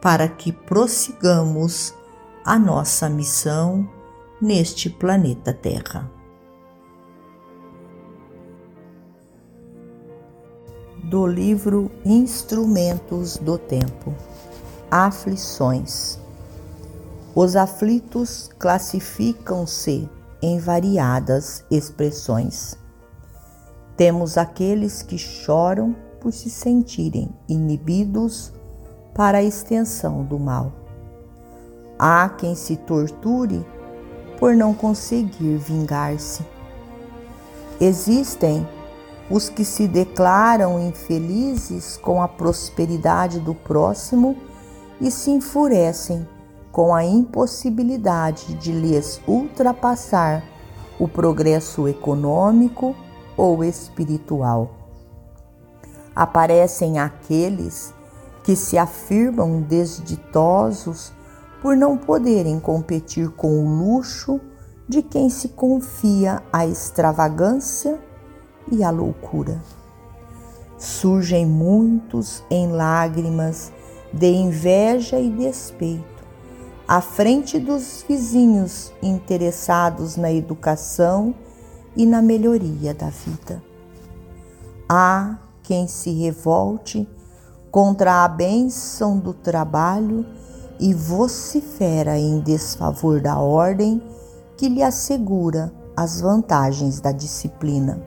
para que prossigamos a nossa missão neste planeta Terra. Do livro Instrumentos do Tempo Aflições Os aflitos classificam-se em variadas expressões. Temos aqueles que choram por se sentirem inibidos para a extensão do mal. Há quem se torture por não conseguir vingar-se. Existem os que se declaram infelizes com a prosperidade do próximo e se enfurecem com a impossibilidade de lhes ultrapassar o progresso econômico ou espiritual. Aparecem aqueles que se afirmam desditosos por não poderem competir com o luxo de quem se confia à extravagância e à loucura. Surgem muitos em lágrimas de inveja e despeito, à frente dos vizinhos interessados na educação e na melhoria da vida. Há quem se revolte contra a bênção do trabalho e vocifera em desfavor da ordem que lhe assegura as vantagens da disciplina.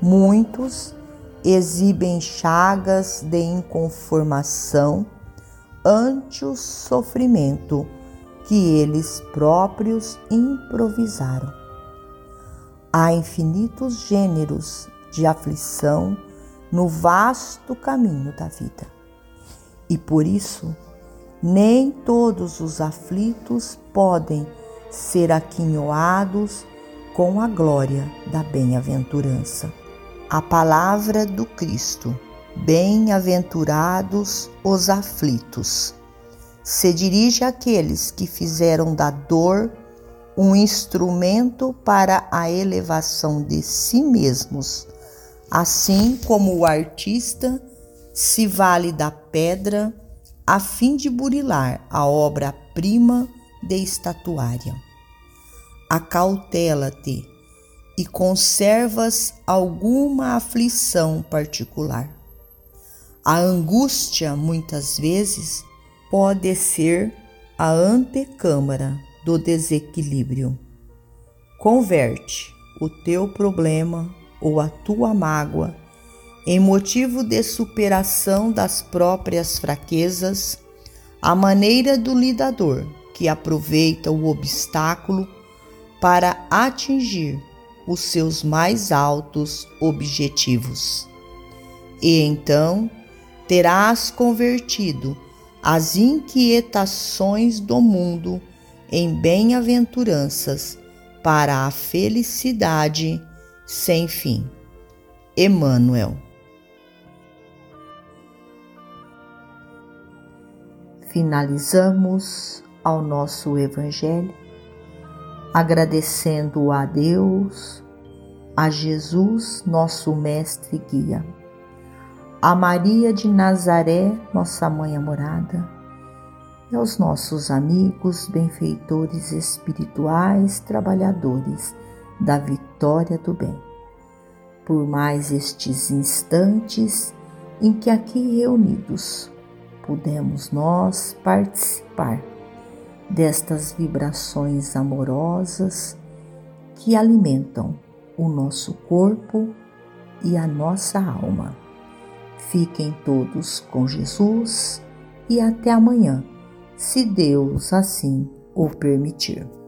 Muitos exibem chagas de inconformação ante o sofrimento que eles próprios improvisaram. Há infinitos gêneros de aflição no vasto caminho da vida. E por isso, nem todos os aflitos podem ser aquinhoados com a glória da bem-aventurança. A palavra do Cristo, bem-aventurados os aflitos, se dirige àqueles que fizeram da dor um instrumento para a elevação de si mesmos assim como o artista se vale da pedra a fim de burilar a obra-prima de estatuária. Acautela-te e conservas alguma aflição particular. A angústia, muitas vezes, pode ser a antecâmara do desequilíbrio. Converte o teu problema ou a tua mágoa, em motivo de superação das próprias fraquezas, a maneira do lidador que aproveita o obstáculo para atingir os seus mais altos objetivos. E então terás convertido as inquietações do mundo em bem-aventuranças para a felicidade sem fim. Emmanuel. Finalizamos ao nosso Evangelho agradecendo a Deus, a Jesus, nosso Mestre e Guia, a Maria de Nazaré, nossa Mãe amorada, e aos nossos amigos, benfeitores espirituais, trabalhadores da vitória do bem. Por mais estes instantes em que aqui reunidos pudemos nós participar destas vibrações amorosas que alimentam o nosso corpo e a nossa alma. Fiquem todos com Jesus e até amanhã, se Deus assim o permitir.